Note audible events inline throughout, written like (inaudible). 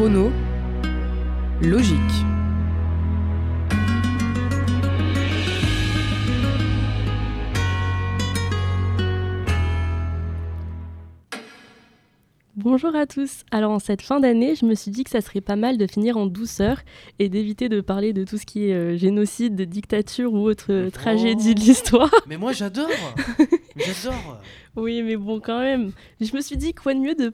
Chrono, logique. Bonjour à tous. Alors en cette fin d'année, je me suis dit que ça serait pas mal de finir en douceur et d'éviter de parler de tout ce qui est euh, génocide, dictature ou autre euh, tragédie de l'histoire. Mais moi j'adore (laughs) J'adore Oui, mais bon, quand même. Je me suis dit quoi de mieux de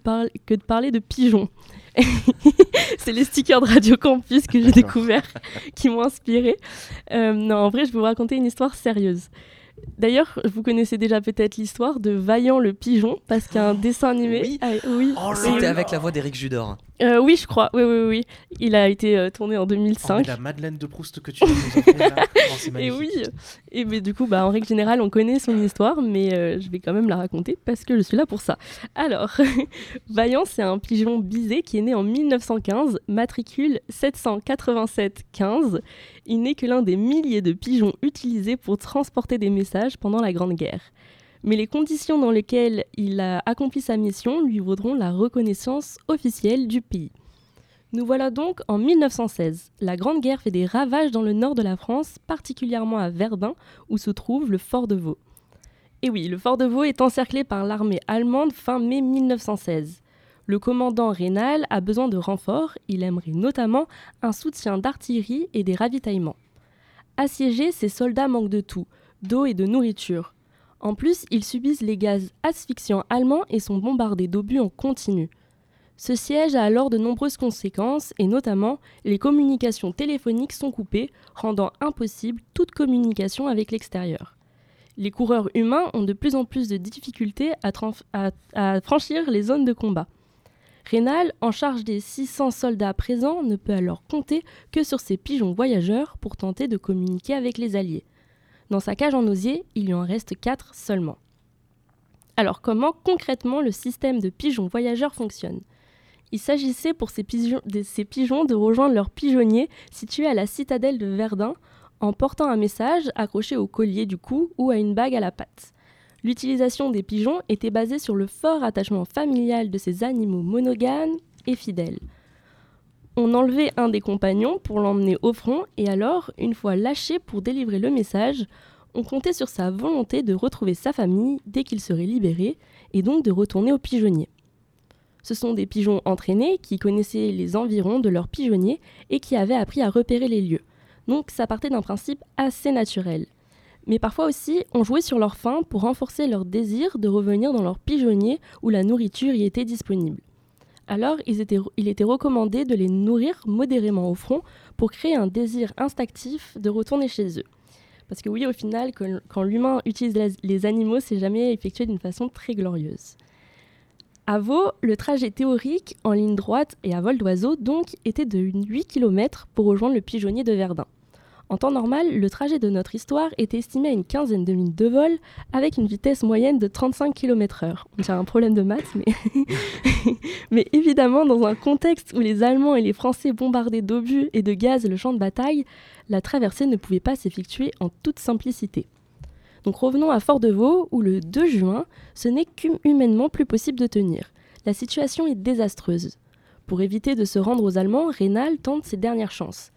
que de parler de pigeons. (laughs) c'est les stickers de Radio Campus que j'ai découverts qui m'ont inspiré. Euh, non, en vrai, je vais vous raconter une histoire sérieuse. D'ailleurs, vous connaissez déjà peut-être l'histoire de Vaillant le pigeon, parce qu'il y a un oh, dessin animé. Oui, ah, oh c'était avec la voix d'Éric Judor. Euh, oui, je crois. Oui, oui, oui. Il a été euh, tourné en 2005. la Madeleine de Proust que tu nous (laughs) et oui. Et mais du coup, bah, en règle générale, on connaît son histoire, mais euh, je vais quand même la raconter parce que je suis là pour ça. Alors, (laughs) Vaillant, c'est un pigeon bisé qui est né en 1915, matricule 787-15. Il n'est que l'un des milliers de pigeons utilisés pour transporter des messages pendant la Grande Guerre mais les conditions dans lesquelles il a accompli sa mission lui vaudront la reconnaissance officielle du pays. Nous voilà donc en 1916. La Grande Guerre fait des ravages dans le nord de la France, particulièrement à Verdun, où se trouve le fort de Vaux. Et oui, le fort de Vaux est encerclé par l'armée allemande fin mai 1916. Le commandant Rénal a besoin de renforts, il aimerait notamment un soutien d'artillerie et des ravitaillements. Assiégés, ces soldats manquent de tout, d'eau et de nourriture. En plus, ils subissent les gaz asphyxiants allemands et sont bombardés d'obus en continu. Ce siège a alors de nombreuses conséquences et notamment les communications téléphoniques sont coupées, rendant impossible toute communication avec l'extérieur. Les coureurs humains ont de plus en plus de difficultés à, franchir les zones de combat. Rénal, en charge des 600 soldats présents, ne peut alors compter que sur ses pigeons voyageurs pour tenter de communiquer avec les Alliés. Dans sa cage en osier, il lui en reste 4 seulement. Alors comment concrètement le système de pigeons voyageurs fonctionne? Il s'agissait pour ces pigeons, de, rejoindre leur pigeonnier situé à la citadelle de Verdun en portant un message accroché au collier du cou ou à une bague à la patte. L'utilisation des pigeons était basée sur le fort attachement familial de ces animaux monogames et fidèles. On enlevait un des compagnons pour l'emmener au front et alors, une fois lâché pour délivrer le message, on comptait sur sa volonté de retrouver sa famille dès qu'il serait libéré et donc de retourner au pigeonnier. Ce sont des pigeons entraînés qui connaissaient les environs de leur pigeonnier et qui avaient appris à repérer les lieux. Donc ça partait d'un principe assez naturel. Mais parfois aussi, on jouait sur leur faim pour renforcer leur désir de revenir dans leur pigeonnier où la nourriture y était disponible alors il était recommandé de les nourrir modérément au front pour créer un désir instinctif de retourner chez eux. Parce que oui, au final, quand, l'humain utilise les animaux, c'est jamais effectué d'une façon très glorieuse. À Vaux, le trajet théorique en ligne droite et à vol d'oiseau donc était de 8 km pour rejoindre le pigeonnier de Verdun. En temps normal, le trajet de notre histoire est estimé à une quinzaine de minutes de vol avec une vitesse moyenne de 35 km/h. On dirait un problème de maths, (laughs) mais évidemment, dans un contexte où les Allemands et les Français bombardaient d'obus et de gaz le champ de bataille, la traversée ne pouvait pas s'effectuer en toute simplicité. Donc revenons à Fort-de-Vaux, où le 2 juin, ce n'est qu'humainement plus possible de tenir. La situation est désastreuse. Pour éviter de se rendre aux Allemands, Rénal tente ses dernières chances.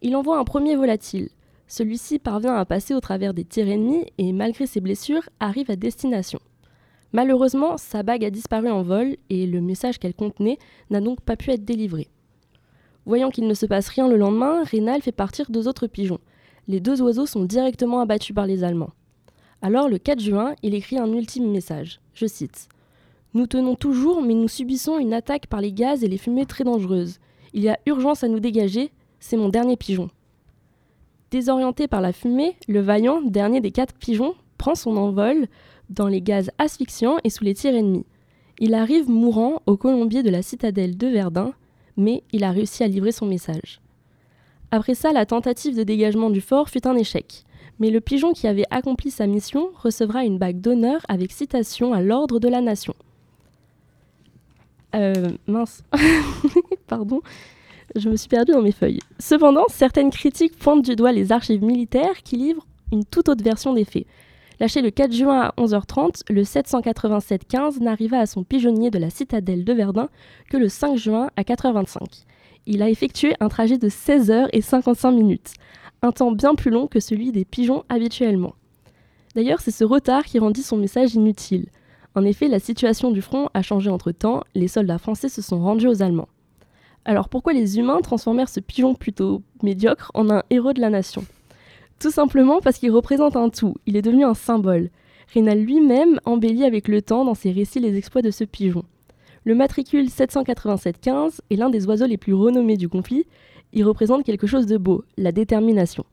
Il envoie un premier volatile. Celui-ci parvient à passer au travers des tirs ennemis et, malgré ses blessures, arrive à destination. Malheureusement, sa bague a disparu en vol et le message qu'elle contenait n'a donc pas pu être délivré. Voyant qu'il ne se passe rien le lendemain, Rénal fait partir deux autres pigeons. Les deux oiseaux sont directement abattus par les Allemands. Alors, le 4 juin, il écrit un ultime message. Je cite Nous tenons toujours, mais nous subissons une attaque par les gaz et les fumées très dangereuses. Il y a urgence à nous dégager, c'est mon dernier pigeon. Désorienté par la fumée, le vaillant, dernier des quatre pigeons, prend son envol dans les gaz asphyxiants et sous les tirs ennemis. Il arrive mourant au colombier de la citadelle de Verdun, mais il a réussi à livrer son message. Après ça, la tentative de dégagement du fort fut un échec, mais le pigeon qui avait accompli sa mission recevra une bague d'honneur avec citation à l'ordre de la nation. Euh, mince. (laughs) Pardon je me suis perdue dans mes feuilles. Cependant, certaines critiques pointent du doigt les archives militaires qui livrent une toute autre version des faits. Lâché le 4 juin à 11h30, le 787-15 n'arriva à son pigeonnier de la citadelle de Verdun que le 5 juin à 4h25. Il a effectué un trajet de 16 h et 55 minutes, un temps bien plus long que celui des pigeons habituellement. D'ailleurs, c'est ce retard qui rendit son message inutile. En effet, la situation du front a changé entre-temps, les soldats français se sont rendus aux Allemands. Alors pourquoi les humains transformèrent ce pigeon plutôt médiocre en un héros de la nation? Tout simplement parce qu'il représente un tout, il est devenu un symbole. Rénal lui-même embellit avec le temps dans ses récits les exploits de ce pigeon. Le matricule 787-15 est l'un des oiseaux les plus renommés du conflit. Il représente quelque chose de beau, la détermination.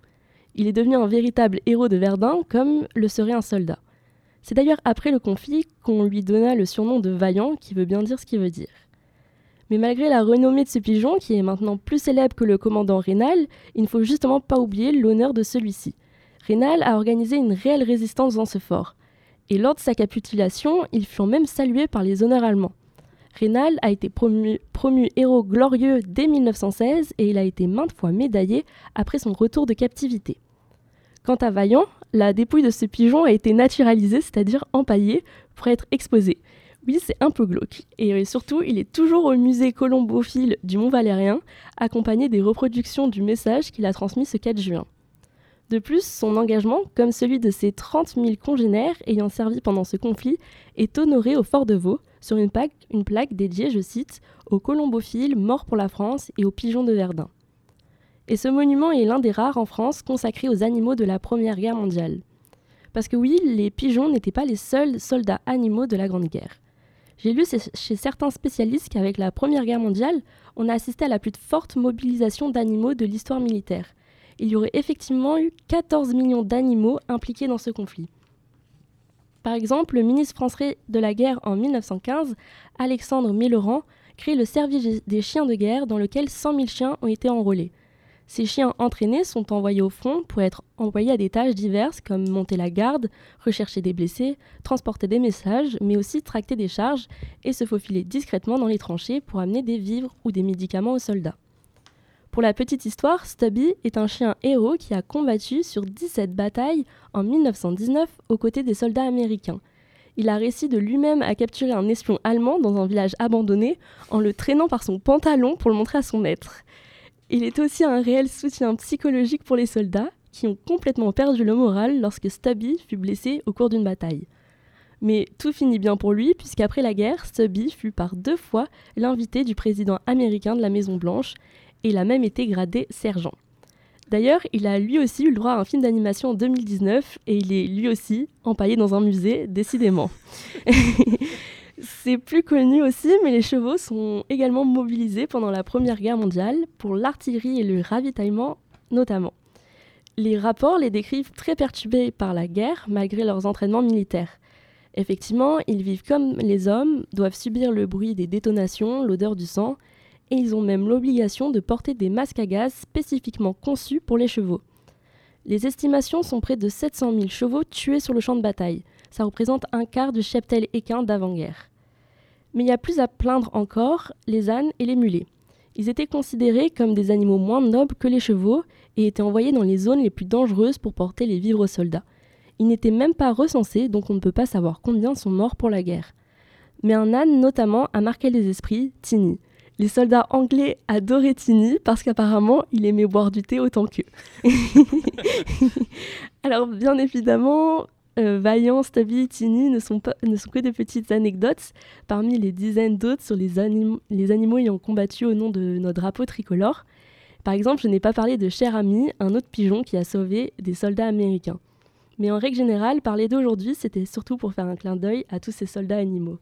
Il est devenu un véritable héros de Verdun comme le serait un soldat. C'est d'ailleurs après le conflit qu'on lui donna le surnom de Vaillant, qui veut bien dire ce qu'il veut dire. Mais malgré la renommée de ce pigeon, qui est maintenant plus célèbre que le commandant Rénal, il ne faut justement pas oublier l'honneur de celui-ci. Rénal a organisé une réelle résistance dans ce fort. Et lors de sa capitulation, ils furent même salués par les honneurs allemands. Rénal a été promu, promu, héros glorieux dès 1916 et il a été maintes fois médaillé après son retour de captivité. Quant à Vaillant, la dépouille de ce pigeon a été naturalisée, c'est-à-dire empaillée, pour être exposée. Oui, c'est un peu glauque. Et euh, surtout, il est toujours au musée colombophile du Mont Valérien, accompagné des reproductions du message qu'il a transmis ce 4 juin. De plus, son engagement, comme celui de ses 30 000 congénères ayant servi pendant ce conflit, est honoré au Fort de Vaux sur une plaque, dédiée, je cite, aux colombophiles morts pour la France et aux pigeons de Verdun. Et ce monument est l'un des rares en France consacrés aux animaux de la Première Guerre mondiale. Parce que oui, les pigeons n'étaient pas les seuls soldats animaux de la Grande Guerre. J'ai lu chez certains spécialistes qu'avec la Première Guerre mondiale, on a assisté à la plus forte mobilisation d'animaux de l'histoire militaire. Il y aurait effectivement eu 14 millions d'animaux impliqués dans ce conflit. Par exemple, le ministre français de la guerre en 1915, Alexandre Millerand, crée le service des chiens de guerre dans lequel 100 000 chiens ont été enrôlés. Ces chiens entraînés sont envoyés au front pour être envoyés à des tâches diverses comme monter la garde, rechercher des blessés, transporter des messages, mais aussi tracter des charges et se faufiler discrètement dans les tranchées pour amener des vivres ou des médicaments aux soldats. Pour la petite histoire, Stubby est un chien héros qui a combattu sur 17 batailles en 1919 aux côtés des soldats américains. Il a réussi de lui-même à capturer un espion allemand dans un village abandonné en le traînant par son pantalon pour le montrer à son maître. Il est aussi un réel soutien psychologique pour les soldats, qui ont complètement perdu le moral lorsque Stubby fut blessé au cours d'une bataille. Mais tout finit bien pour lui, puisqu'après la guerre, Stubby fut par deux fois l'invité du président américain de la Maison-Blanche, et il a même été gradé sergent. D'ailleurs, il a lui aussi eu le droit à un film d'animation en 2019, et il est lui aussi empaillé dans un musée, décidément. (laughs) C'est plus connu aussi, mais les chevaux sont également mobilisés pendant la Première Guerre mondiale pour l'artillerie et le ravitaillement notamment. Les rapports les décrivent très perturbés par la guerre malgré leurs entraînements militaires. Effectivement, ils vivent comme les hommes, doivent subir le bruit des détonations, l'odeur du sang, et ils ont même l'obligation de porter des masques à gaz spécifiquement conçus pour les chevaux. Les estimations sont près de 700 000 chevaux tués sur le champ de bataille. Ça représente un quart du cheptel équin d'avant-guerre. Mais il y a plus à plaindre encore les ânes et les mulets. Ils étaient considérés comme des animaux moins nobles que les chevaux et étaient envoyés dans les zones les plus dangereuses pour porter les vivres aux soldats. Ils n'étaient même pas recensés, donc on ne peut pas savoir combien sont morts pour la guerre. Mais un âne notamment a marqué les esprits, Tini. Les soldats anglais adoraient Tini parce qu'apparemment il aimait boire du thé autant qu'eux. (laughs) Alors bien évidemment, euh, Vaillant, Stubby, Tini ne sont, pas, ne sont que des petites anecdotes parmi les dizaines d'autres sur les, les animaux ayant combattu au nom de notre drapeau tricolore. Par exemple, je n'ai pas parlé de Cher Ami, un autre pigeon qui a sauvé des soldats américains. Mais en règle générale, parler d'aujourd'hui, c'était surtout pour faire un clin d'œil à tous ces soldats animaux.